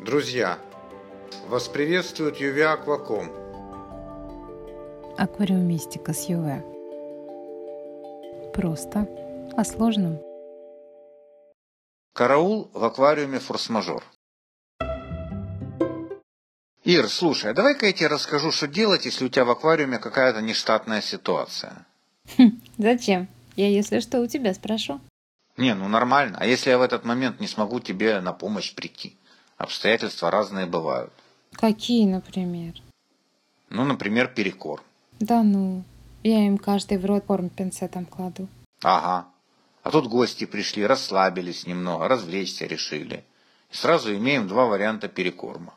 Друзья, вас приветствует Юви Акваком. Аквариумистика с ЮВ. Просто о сложном. Караул в аквариуме форс-мажор. Ир, слушай, а давай-ка я тебе расскажу, что делать, если у тебя в аквариуме какая-то нештатная ситуация. Зачем? Я, если что, у тебя спрошу. Не, ну нормально. А если я в этот момент не смогу тебе на помощь прийти? Обстоятельства разные бывают. Какие, например? Ну, например, перекор. Да ну, я им каждый в рот корм пинцетом кладу. Ага. А тут гости пришли, расслабились немного, развлечься решили. И сразу имеем два варианта перекорма.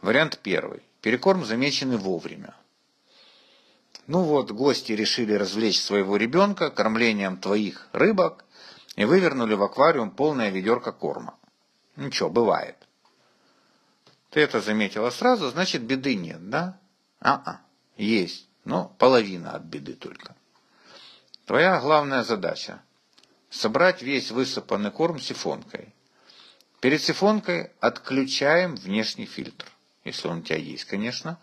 Вариант первый. Перекорм замеченный вовремя. Ну вот, гости решили развлечь своего ребенка кормлением твоих рыбок и вывернули в аквариум полное ведерко корма. Ничего, бывает. Ты это заметила сразу, значит беды нет, да? А-а, есть, но половина от беды только. Твоя главная задача – собрать весь высыпанный корм сифонкой. Перед сифонкой отключаем внешний фильтр, если он у тебя есть, конечно,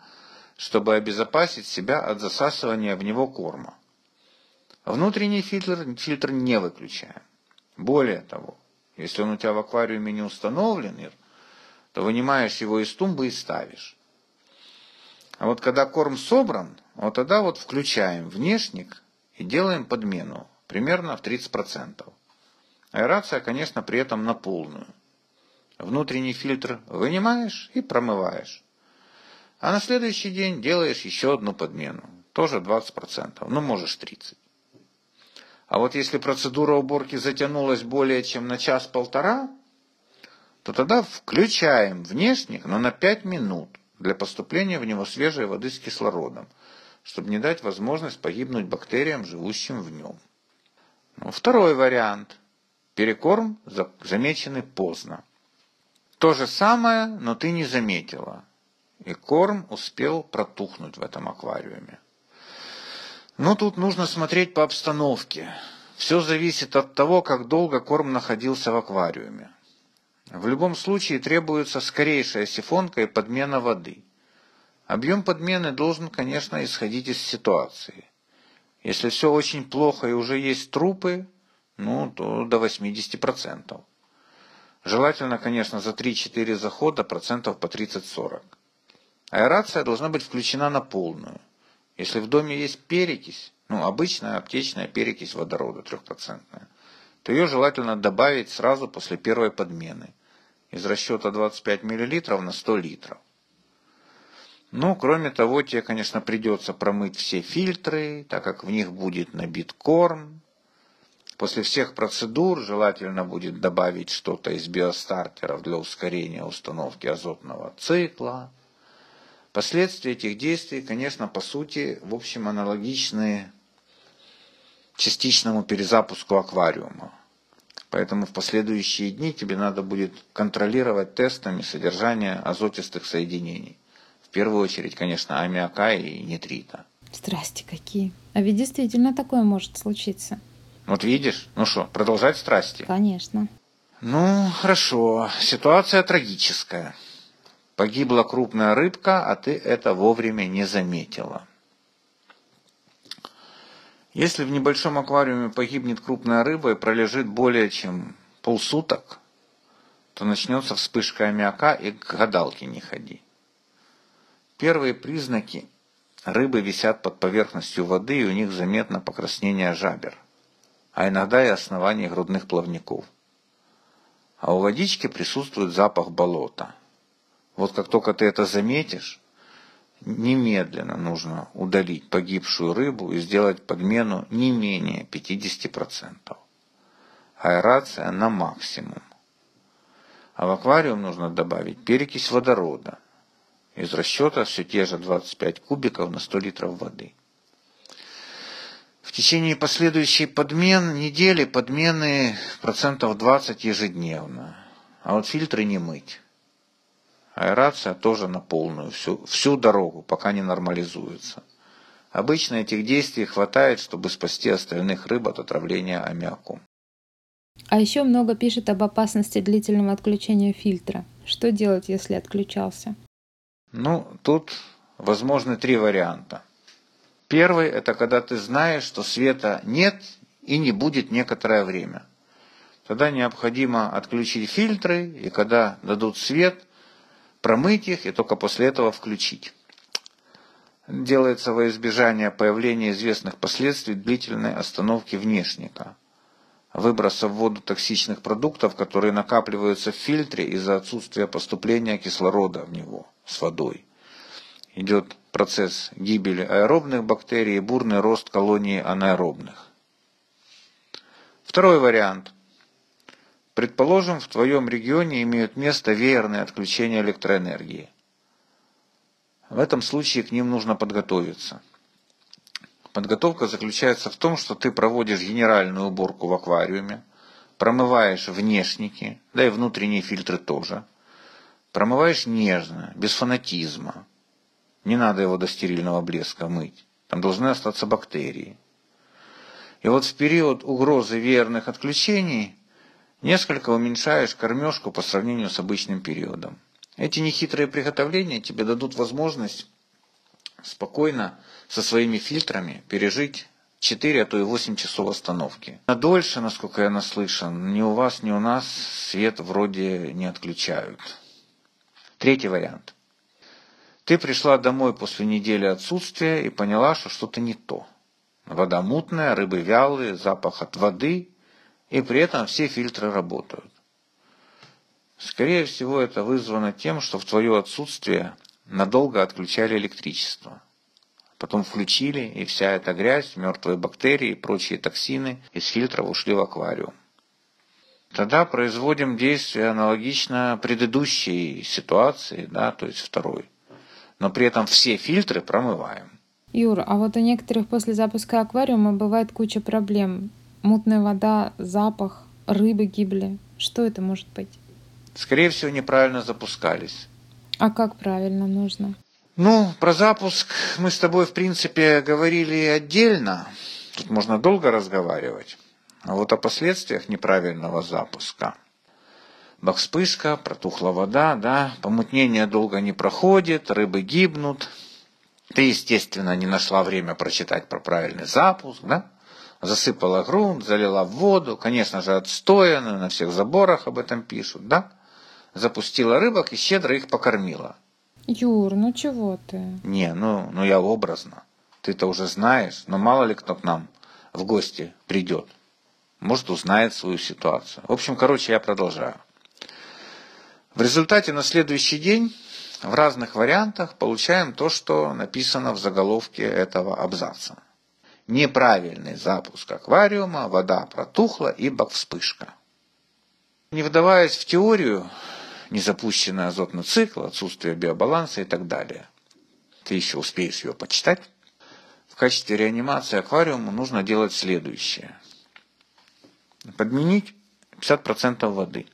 чтобы обезопасить себя от засасывания в него корма. Внутренний фильтр, фильтр не выключаем. Более того, если он у тебя в аквариуме не установлен, то вынимаешь его из тумбы и ставишь. А вот когда корм собран, вот тогда вот включаем внешник и делаем подмену, примерно в 30%. Аэрация, конечно, при этом на полную. Внутренний фильтр вынимаешь и промываешь. А на следующий день делаешь еще одну подмену, тоже 20%, ну можешь 30%. А вот если процедура уборки затянулась более чем на час-полтора, то тогда включаем внешник, но на 5 минут для поступления в него свежей воды с кислородом, чтобы не дать возможность погибнуть бактериям, живущим в нем. Ну, второй вариант. Перекорм замеченный поздно. То же самое, но ты не заметила. И корм успел протухнуть в этом аквариуме. Но тут нужно смотреть по обстановке. Все зависит от того, как долго корм находился в аквариуме. В любом случае требуется скорейшая сифонка и подмена воды. Объем подмены должен, конечно, исходить из ситуации. Если все очень плохо и уже есть трупы, ну, то до 80%. Желательно, конечно, за 3-4 захода процентов по 30-40. Аэрация должна быть включена на полную. Если в доме есть перекись, ну, обычная аптечная перекись водорода трехпроцентная, то ее желательно добавить сразу после первой подмены из расчета 25 мл на 100 литров. Ну, кроме того, тебе, конечно, придется промыть все фильтры, так как в них будет набит корм. После всех процедур желательно будет добавить что-то из биостартеров для ускорения установки азотного цикла. Последствия этих действий, конечно, по сути, в общем, аналогичны частичному перезапуску аквариума. Поэтому в последующие дни тебе надо будет контролировать тестами содержание азотистых соединений. В первую очередь, конечно, аммиака и нитрита. Страсти какие. А ведь действительно такое может случиться. Вот видишь? Ну что, продолжать страсти? Конечно. Ну, хорошо. Ситуация трагическая. Погибла крупная рыбка, а ты это вовремя не заметила. Если в небольшом аквариуме погибнет крупная рыба и пролежит более чем полсуток, то начнется вспышка аммиака и к гадалке не ходи. Первые признаки рыбы висят под поверхностью воды и у них заметно покраснение жабер, а иногда и оснований грудных плавников. А у водички присутствует запах болота – вот как только ты это заметишь, немедленно нужно удалить погибшую рыбу и сделать подмену не менее 50%. Аэрация на максимум. А в аквариум нужно добавить перекись водорода. Из расчета все те же 25 кубиков на 100 литров воды. В течение последующей подмен, недели подмены процентов 20 ежедневно. А вот фильтры не мыть. Аэрация тоже на полную, всю, всю дорогу, пока не нормализуется. Обычно этих действий хватает, чтобы спасти остальных рыб от отравления аммиаком. А еще много пишет об опасности длительного отключения фильтра. Что делать, если отключался? Ну, тут возможны три варианта. Первый – это когда ты знаешь, что света нет и не будет некоторое время. Тогда необходимо отключить фильтры, и когда дадут свет, промыть их и только после этого включить. Делается во избежание появления известных последствий длительной остановки внешника, выброса в воду токсичных продуктов, которые накапливаются в фильтре из-за отсутствия поступления кислорода в него с водой. Идет процесс гибели аэробных бактерий и бурный рост колонии анаэробных. Второй вариант. Предположим, в твоем регионе имеют место веерные отключения электроэнергии. В этом случае к ним нужно подготовиться. Подготовка заключается в том, что ты проводишь генеральную уборку в аквариуме, промываешь внешники, да и внутренние фильтры тоже. Промываешь нежно, без фанатизма. Не надо его до стерильного блеска мыть. Там должны остаться бактерии. И вот в период угрозы верных отключений несколько уменьшаешь кормежку по сравнению с обычным периодом. Эти нехитрые приготовления тебе дадут возможность спокойно со своими фильтрами пережить 4, а то и 8 часов остановки. На дольше, насколько я наслышан, ни у вас, ни у нас свет вроде не отключают. Третий вариант. Ты пришла домой после недели отсутствия и поняла, что что-то не то. Вода мутная, рыбы вялые, запах от воды, и при этом все фильтры работают. Скорее всего, это вызвано тем, что в твое отсутствие надолго отключали электричество. Потом включили, и вся эта грязь, мертвые бактерии и прочие токсины из фильтров ушли в аквариум. Тогда производим действие аналогично предыдущей ситуации, да, то есть второй. Но при этом все фильтры промываем. Юр, а вот у некоторых после запуска аквариума бывает куча проблем. Мутная вода, запах, рыбы гибли. Что это может быть? Скорее всего, неправильно запускались. А как правильно нужно? Ну, про запуск мы с тобой, в принципе, говорили отдельно. Тут можно долго разговаривать. А вот о последствиях неправильного запуска. Вспышка, протухла вода, да, помутнение долго не проходит, рыбы гибнут. Ты, естественно, не нашла время прочитать про правильный запуск, да? Засыпала грунт, залила воду, конечно же, отстояно, на всех заборах об этом пишут, да? Запустила рыбок и щедро их покормила. Юр, ну чего ты? Не, ну, ну я образно. Ты-то уже знаешь, но мало ли кто к нам в гости придет. Может, узнает свою ситуацию. В общем, короче, я продолжаю. В результате на следующий день в разных вариантах получаем то, что написано в заголовке этого абзаца. Неправильный запуск аквариума, вода протухла и вспышка. Не вдаваясь в теорию, незапущенный азотный цикл, отсутствие биобаланса и так далее. Ты еще успеешь ее почитать. В качестве реанимации аквариума нужно делать следующее. Подменить 50% воды.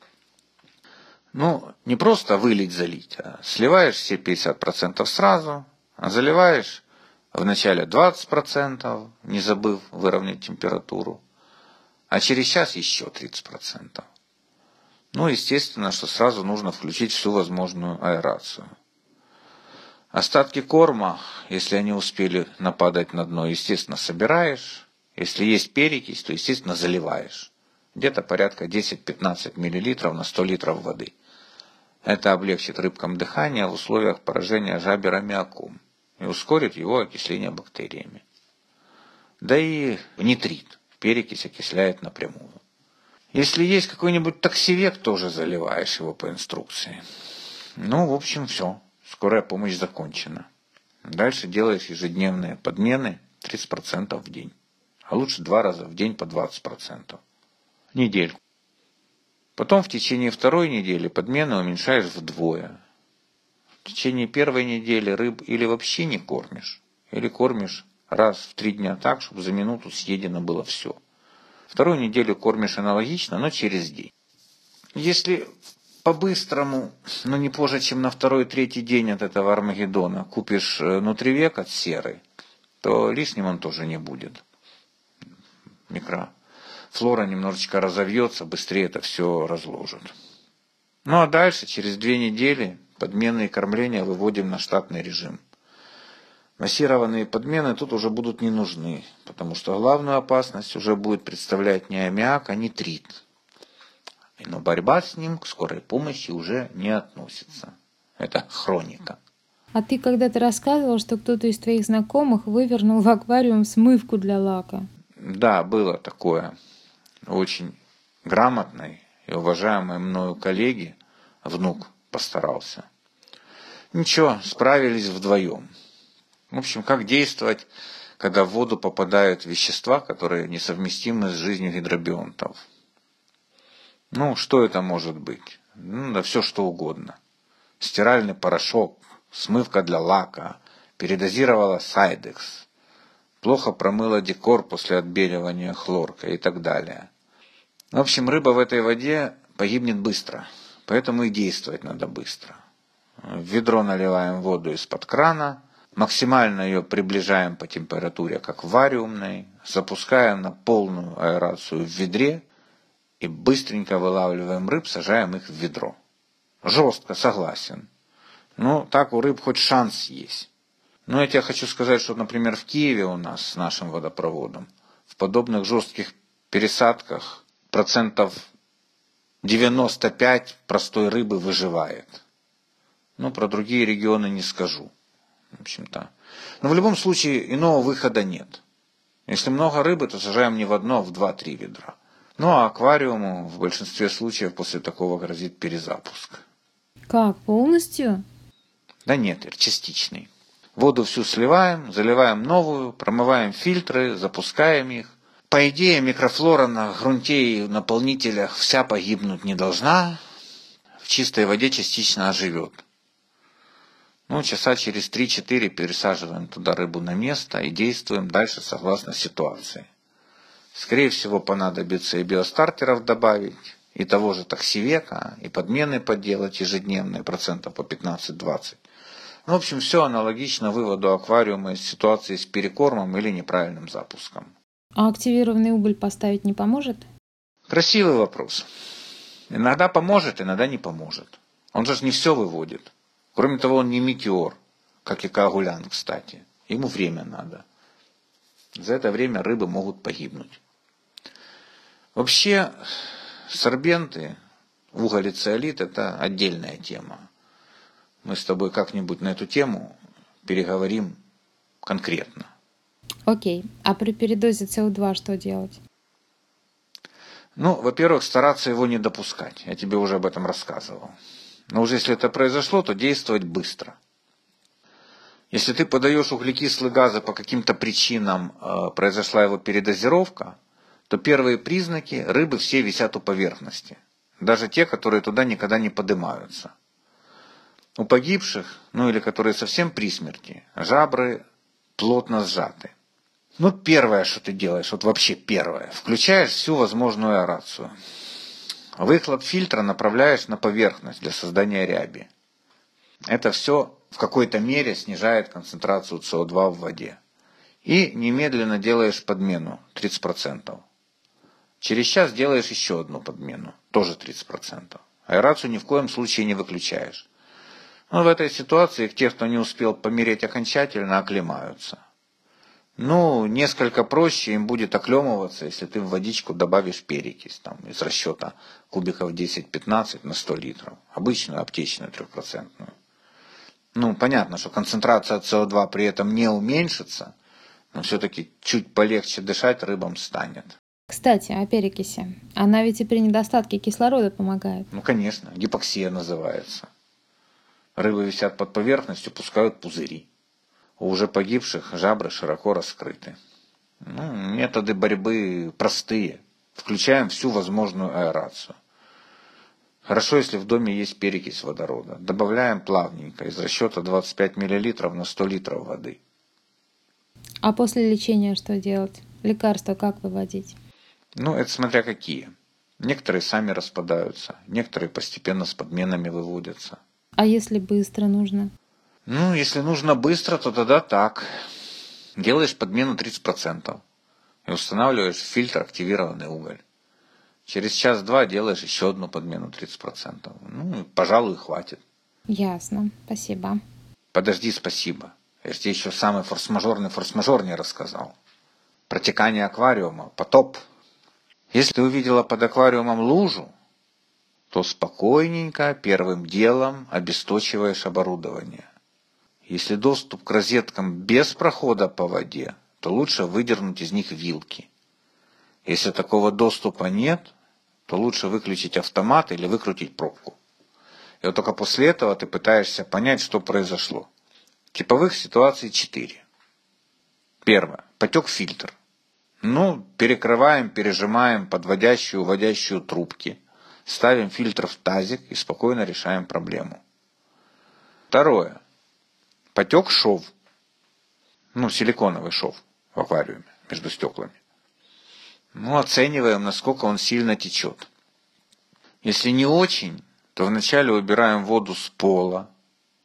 Ну, не просто вылить, залить, а сливаешь все 50% сразу, а заливаешь вначале 20%, не забыв выровнять температуру, а через час еще 30%. Ну, естественно, что сразу нужно включить всю возможную аэрацию. Остатки корма, если они успели нападать на дно, естественно, собираешь. Если есть перекись, то, естественно, заливаешь. Где-то порядка 10-15 мл на 100 литров воды. Это облегчит рыбкам дыхание в условиях поражения жабер аммиаком и ускорит его окисление бактериями. Да и нитрит, перекись окисляет напрямую. Если есть какой-нибудь таксивек, тоже заливаешь его по инструкции. Ну, в общем, все. Скорая помощь закончена. Дальше делаешь ежедневные подмены 30% в день. А лучше два раза в день по 20%. Недельку. Потом в течение второй недели подмены уменьшаешь вдвое. В течение первой недели рыб или вообще не кормишь, или кормишь раз в три дня так, чтобы за минуту съедено было все. Вторую неделю кормишь аналогично, но через день. Если по-быстрому, но не позже, чем на второй-третий день от этого Армагеддона, купишь э, нутривек от серы, то лишним он тоже не будет. Микро флора немножечко разовьется, быстрее это все разложит. Ну а дальше, через две недели, подменные кормления выводим на штатный режим. Массированные подмены тут уже будут не нужны, потому что главную опасность уже будет представлять не аммиак, а нитрит. Но борьба с ним к скорой помощи уже не относится. Это хроника. А ты когда-то рассказывал, что кто-то из твоих знакомых вывернул в аквариум смывку для лака. Да, было такое. Очень грамотный и уважаемый мною коллеги, внук постарался. Ничего, справились вдвоем. В общем, как действовать, когда в воду попадают вещества, которые несовместимы с жизнью гидробионтов? Ну, что это может быть? Ну, да все что угодно. Стиральный порошок, смывка для лака, передозировала сайдекс, плохо промыла декор после отбеливания хлоркой и так далее. В общем, рыба в этой воде погибнет быстро, поэтому и действовать надо быстро. В ведро наливаем воду из-под крана – Максимально ее приближаем по температуре, как вариумной, запускаем на полную аэрацию в ведре и быстренько вылавливаем рыб, сажаем их в ведро. Жестко, согласен. Ну, так у рыб хоть шанс есть. Но я тебе хочу сказать, что, например, в Киеве у нас с нашим водопроводом в подобных жестких пересадках процентов 95 простой рыбы выживает. Ну, про другие регионы не скажу в общем-то. Но в любом случае иного выхода нет. Если много рыбы, то сажаем не в одно, а в два-три ведра. Ну а аквариуму в большинстве случаев после такого грозит перезапуск. Как, полностью? Да нет, частичный. Воду всю сливаем, заливаем новую, промываем фильтры, запускаем их. По идее, микрофлора на грунте и наполнителях вся погибнуть не должна. В чистой воде частично оживет. Ну, часа через 3-4 пересаживаем туда рыбу на место и действуем дальше согласно ситуации. Скорее всего, понадобится и биостартеров добавить, и того же таксивека, и подмены поделать ежедневные, процентов по 15-20. Ну, в общем, все аналогично выводу аквариума из ситуации с перекормом или неправильным запуском. А активированный уголь поставить не поможет? Красивый вопрос. Иногда поможет, иногда не поможет. Он же не все выводит. Кроме того, он не метеор, как и Кагулян, кстати. Ему время надо. За это время рыбы могут погибнуть. Вообще, сорбенты, уголь и циолит – это отдельная тема. Мы с тобой как-нибудь на эту тему переговорим конкретно. Окей. А при передозе СО2 что делать? Ну, во-первых, стараться его не допускать. Я тебе уже об этом рассказывал. Но уже если это произошло, то действовать быстро. Если ты подаешь углекислые газы по каким-то причинам, э, произошла его передозировка, то первые признаки рыбы все висят у поверхности. Даже те, которые туда никогда не поднимаются. У погибших, ну или которые совсем при смерти, жабры плотно сжаты. Ну, первое, что ты делаешь, вот вообще первое, включаешь всю возможную аэрацию. Выхлоп фильтра направляешь на поверхность для создания ряби. Это все в какой-то мере снижает концентрацию СО2 в воде. И немедленно делаешь подмену 30%. Через час делаешь еще одну подмену, тоже 30%. Аэрацию ни в коем случае не выключаешь. Но в этой ситуации те, кто не успел помереть окончательно, оклемаются. Ну, несколько проще им будет оклемываться, если ты в водичку добавишь перекись там, из расчета кубиков 10-15 на 100 литров. Обычную аптечную трехпроцентную. Ну, понятно, что концентрация СО2 при этом не уменьшится, но все-таки чуть полегче дышать рыбам станет. Кстати, о перекиси. Она ведь и при недостатке кислорода помогает. Ну, конечно, гипоксия называется. Рыбы висят под поверхностью, пускают пузыри. У уже погибших жабры широко раскрыты. Ну, методы борьбы простые. Включаем всю возможную аэрацию. Хорошо, если в доме есть перекись водорода. Добавляем плавненько из расчета 25 мл на 100 литров воды. А после лечения что делать? Лекарства как выводить? Ну, это смотря какие. Некоторые сами распадаются, некоторые постепенно с подменами выводятся. А если быстро нужно? Ну, если нужно быстро, то тогда так. Делаешь подмену 30%. и устанавливаешь фильтр активированный уголь. Через час-два делаешь еще одну подмену 30%. Ну, пожалуй, хватит. Ясно. Спасибо. Подожди, спасибо. Я же тебе еще самый форс-мажорный форс-мажор не рассказал. Протекание аквариума, потоп. Если ты увидела под аквариумом лужу, то спокойненько первым делом обесточиваешь оборудование. Если доступ к розеткам без прохода по воде, то лучше выдернуть из них вилки. Если такого доступа нет, то лучше выключить автомат или выкрутить пробку. И вот только после этого ты пытаешься понять, что произошло. Типовых ситуаций четыре. Первое. Потек фильтр. Ну, перекрываем, пережимаем подводящую, уводящую трубки. Ставим фильтр в тазик и спокойно решаем проблему. Второе. Потек шов. Ну, силиконовый шов в аквариуме между стеклами. Ну, оцениваем, насколько он сильно течет. Если не очень, то вначале убираем воду с пола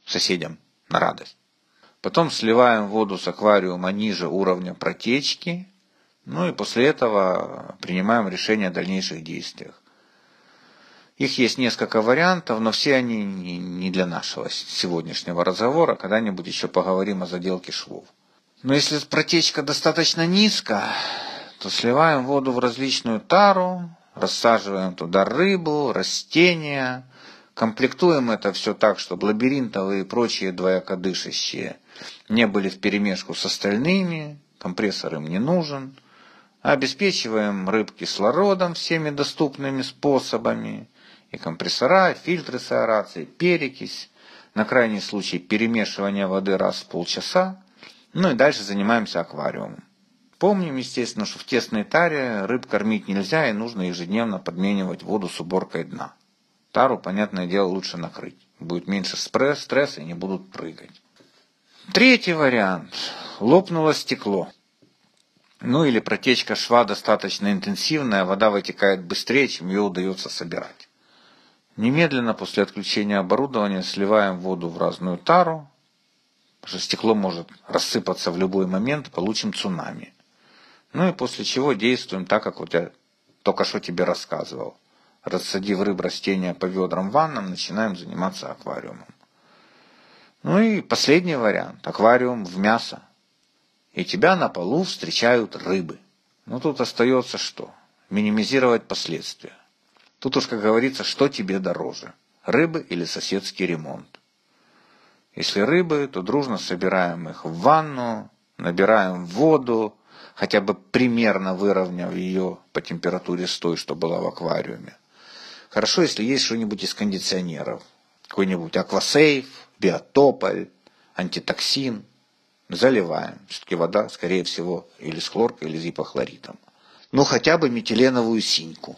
соседям на радость. Потом сливаем воду с аквариума ниже уровня протечки. Ну и после этого принимаем решение о дальнейших действиях. Их есть несколько вариантов, но все они не для нашего сегодняшнего разговора. Когда-нибудь еще поговорим о заделке швов. Но если протечка достаточно низкая, то сливаем воду в различную тару, рассаживаем туда рыбу, растения, комплектуем это все так, чтобы лабиринтовые и прочие двоякодышащие не были в перемешку с остальными, компрессор им не нужен, обеспечиваем рыб кислородом всеми доступными способами, и компрессора, фильтры с аэрацией, перекись, на крайний случай перемешивание воды раз в полчаса, ну и дальше занимаемся аквариумом. Помним, естественно, что в тесной таре рыб кормить нельзя и нужно ежедневно подменивать воду с уборкой дна. Тару, понятное дело, лучше накрыть. Будет меньше стресса и не будут прыгать. Третий вариант. Лопнуло стекло. Ну или протечка шва достаточно интенсивная, вода вытекает быстрее, чем ее удается собирать. Немедленно после отключения оборудования сливаем воду в разную тару, потому что стекло может рассыпаться в любой момент, получим цунами. Ну и после чего действуем так, как вот я только что тебе рассказывал. Рассадив рыб растения по ведрам ваннам, начинаем заниматься аквариумом. Ну и последний вариант. Аквариум в мясо. И тебя на полу встречают рыбы. Ну тут остается что? Минимизировать последствия. Тут уж, как говорится, что тебе дороже? Рыбы или соседский ремонт? Если рыбы, то дружно собираем их в ванну, набираем воду, хотя бы примерно выровняв ее по температуре с той, что была в аквариуме. Хорошо, если есть что-нибудь из кондиционеров. Какой-нибудь аквасейф, биотополь, антитоксин. Заливаем. Все-таки вода, скорее всего, или с хлоркой, или с гипохлоритом. Ну, хотя бы метиленовую синьку.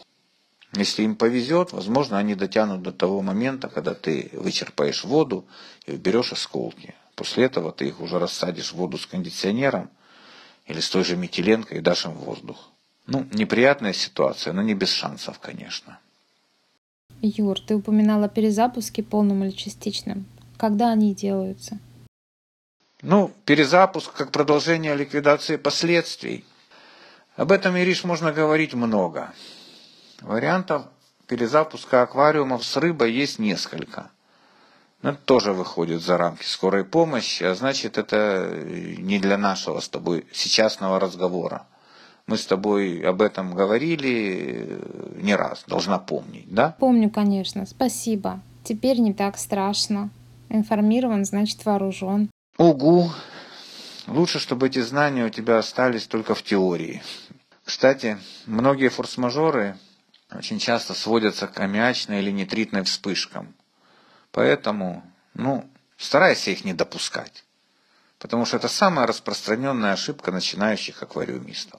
Если им повезет, возможно, они дотянут до того момента, когда ты вычерпаешь воду и уберешь осколки. После этого ты их уже рассадишь в воду с кондиционером, или с той же метиленкой и дашь им воздух. Ну, неприятная ситуация, но не без шансов, конечно. Юр, ты упоминала перезапуски полным или частичным. Когда они делаются? Ну, перезапуск как продолжение ликвидации последствий. Об этом, Ириш, можно говорить много. Вариантов перезапуска аквариумов с рыбой есть несколько. Но это тоже выходит за рамки скорой помощи, а значит это не для нашего с тобой сейчасного разговора. Мы с тобой об этом говорили не раз, должна помнить, да? Помню, конечно. Спасибо. Теперь не так страшно. Информирован, значит вооружен. Угу. Лучше, чтобы эти знания у тебя остались только в теории. Кстати, многие форс-мажоры очень часто сводятся к аммиачной или нитритной вспышкам. Поэтому, ну, старайся их не допускать. Потому что это самая распространенная ошибка начинающих аквариумистов.